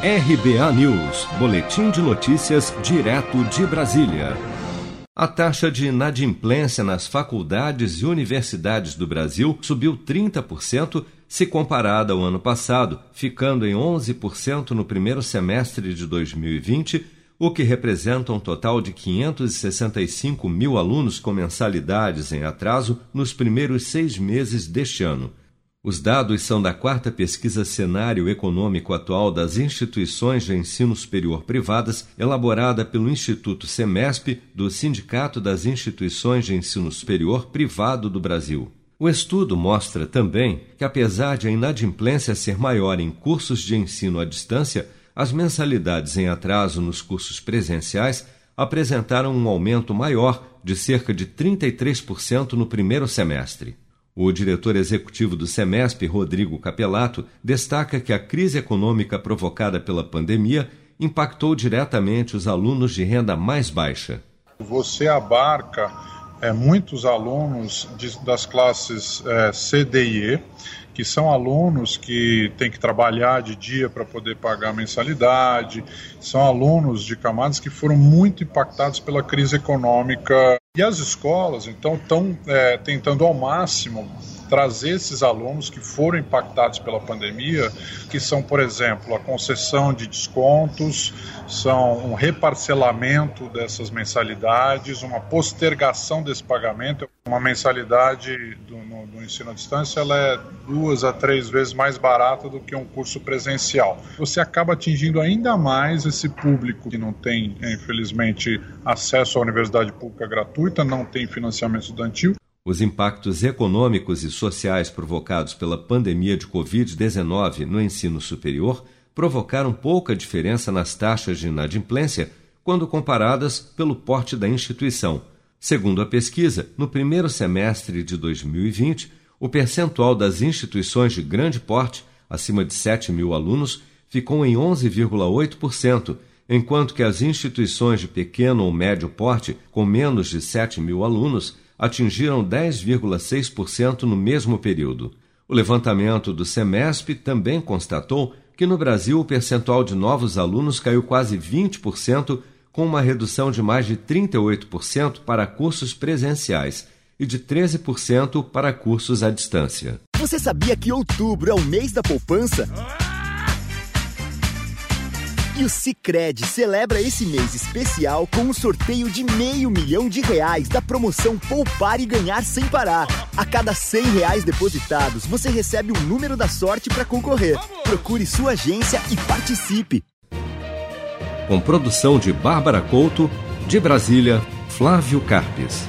RBA News, Boletim de Notícias, direto de Brasília. A taxa de inadimplência nas faculdades e universidades do Brasil subiu 30% se comparada ao ano passado, ficando em 11% no primeiro semestre de 2020, o que representa um total de 565 mil alunos com mensalidades em atraso nos primeiros seis meses deste ano. Os dados são da quarta pesquisa Cenário Econômico Atual das Instituições de Ensino Superior Privadas, elaborada pelo Instituto Semesp do Sindicato das Instituições de Ensino Superior Privado do Brasil. O estudo mostra também que, apesar de a inadimplência ser maior em cursos de ensino à distância, as mensalidades em atraso nos cursos presenciais apresentaram um aumento maior de cerca de 33% no primeiro semestre. O diretor executivo do SEMESP, Rodrigo Capelato, destaca que a crise econômica provocada pela pandemia impactou diretamente os alunos de renda mais baixa. Você abarca é, muitos alunos de, das classes é, C, D e E, que são alunos que têm que trabalhar de dia para poder pagar mensalidade, são alunos de camadas que foram muito impactados pela crise econômica. E as escolas, então, estão é, tentando ao máximo trazer esses alunos que foram impactados pela pandemia, que são, por exemplo, a concessão de descontos, são um reparcelamento dessas mensalidades, uma postergação desse pagamento. Uma mensalidade ensino à distância ela é duas a três vezes mais barata do que um curso presencial. Você acaba atingindo ainda mais esse público que não tem, infelizmente, acesso à universidade pública gratuita, não tem financiamento estudantil os impactos econômicos e sociais provocados pela pandemia de Covid-19 no ensino superior provocaram pouca diferença nas taxas de inadimplência quando comparadas pelo porte da instituição. Segundo a pesquisa, no primeiro semestre de 2020, o percentual das instituições de grande porte, acima de 7 mil alunos, ficou em 11,8%, enquanto que as instituições de pequeno ou médio porte, com menos de 7 mil alunos, atingiram 10,6% no mesmo período. O levantamento do SEMESP também constatou que no Brasil o percentual de novos alunos caiu quase 20%, com uma redução de mais de 38% para cursos presenciais e de 13% para cursos à distância. Você sabia que outubro é o mês da poupança? E o Cicred celebra esse mês especial com um sorteio de meio milhão de reais da promoção Poupar e Ganhar Sem Parar. A cada cem reais depositados, você recebe um número da sorte para concorrer. Procure sua agência e participe. Com produção de Bárbara Couto, de Brasília, Flávio Carpes.